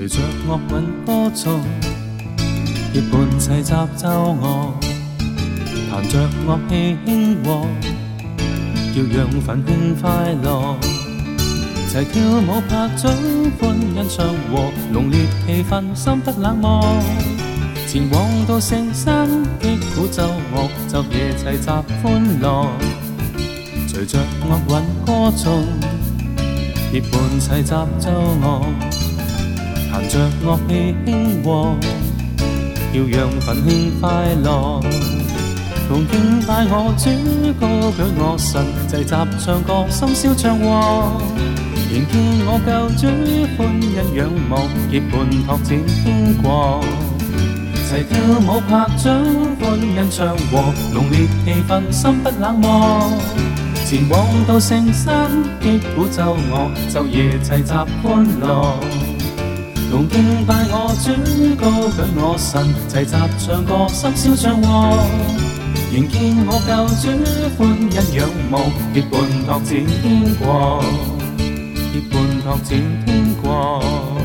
随着乐韵歌颂，结伴齐集奏乐，弹着乐器轻和，叫让气氛快乐。齐跳舞拍掌，欢欣唱和，浓烈气氛心不冷漠。前往到圣山击鼓奏乐，昼夜齐集欢乐。随着乐韵歌颂，结伴齐集奏乐。着樂器輕和，要讓奮興快樂。同敬拜我主，高舉我神，齊集唱歌，深宵唱和。仍見我救主，歡欣仰望，結伴拓展天國。齊跳舞拍掌，歡欣唱和，濃烈氣氛，心不冷漠。前往到聖山，擊鼓奏樂，晝夜齊集歡樂。同敬拜我主，高举我神，齐集唱歌，心肖唱和。仍见我旧主，欢欣仰望，结伴托展天国，结伴托展天国。